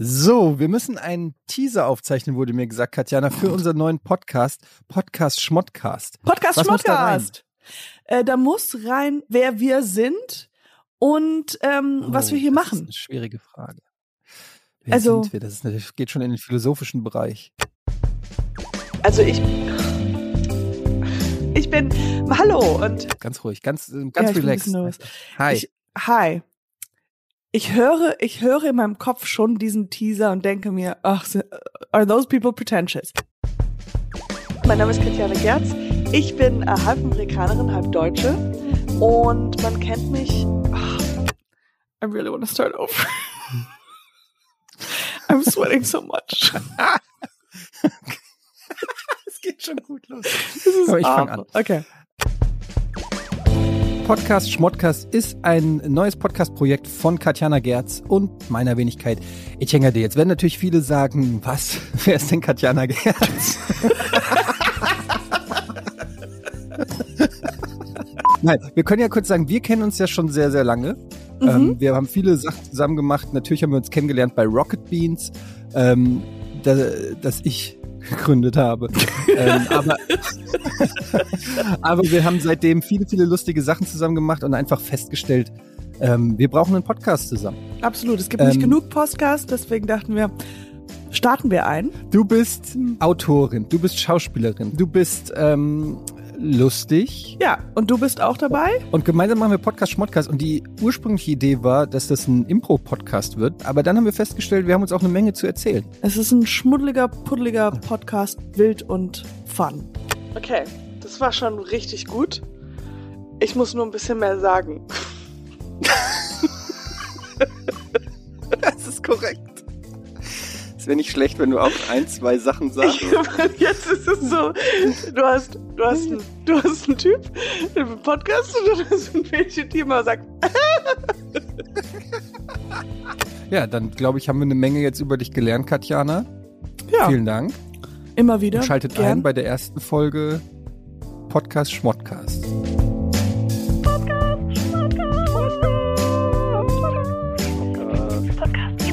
So, wir müssen einen Teaser aufzeichnen, wurde mir gesagt, Katjana, für unseren neuen Podcast, Podcast Schmottcast. Podcast Was muss da Schmottcast. Da, äh, da muss rein, wer wir sind und ähm, Oh, was wir hier das machen. ist eine schwierige Frage. Wer Also- sind wir? Das, ist, das geht schon in den philosophischen Bereich. Also ich ich bin hallo und Ganz ruhig, ganz, Ja, ganz ich bin ein relaxed. Hi. Ich, hi. Ich höre, ich höre in meinem Kopf schon diesen Teaser und denke mir, ach, are those people pretentious? Mein Name ist Katjana Gerz. Ich bin äh, halb Amerikanerin, halb Deutsche. Und man kennt mich. ach, I really want to start over. I'm sweating so much. Es geht schon gut los. Ist Aber ich fang awful. an. Okay. Podcast Schmottcast ist ein neues Podcast-Projekt von Katjana Gerz und meiner Wenigkeit Etienne D. Jetzt werden natürlich viele sagen, was? Wer ist denn Katjana Gerz? Nein, wir können ja kurz sagen, wir kennen uns ja schon sehr, sehr lange. Mhm. Ähm, wir haben viele Sachen zusammen gemacht. Natürlich haben wir uns kennengelernt bei Rocket Beans, ähm, da, das ich gegründet habe. ähm, aber, aber wir haben seitdem viele, viele lustige Sachen zusammen gemacht und einfach festgestellt, ähm, wir brauchen einen Podcast zusammen. Absolut. Es gibt nicht Ähm, genug Podcasts, deswegen dachten wir, starten wir ein. Du bist Autorin, du bist Schauspielerin, du bist ähm, lustig Ja, und du bist auch dabei? und gemeinsam machen wir Podcast Schmottcast und die ursprüngliche Idee war, dass das ein Impro-Podcast wird, aber dann haben wir festgestellt, wir haben uns auch eine Menge zu erzählen. Es ist ein schmuddeliger, puddeliger Podcast, wild und fun. Okay, das war schon richtig gut. Ich muss nur ein bisschen mehr sagen. Das ist korrekt. Es wäre nicht schlecht, wenn du auch ein, zwei Sachen sagst. Jetzt ist es so, du hast, du hast, einen, du hast einen Typ im Podcast und dann hast du ein Mädchen, die immer sagt, Ja, dann glaube ich, haben wir eine Menge jetzt über dich gelernt, Katjana. ja, Vielen Dank. immer wieder. Und schaltet gern. ein bei der ersten Folge Podcast Schmottcast. Podcast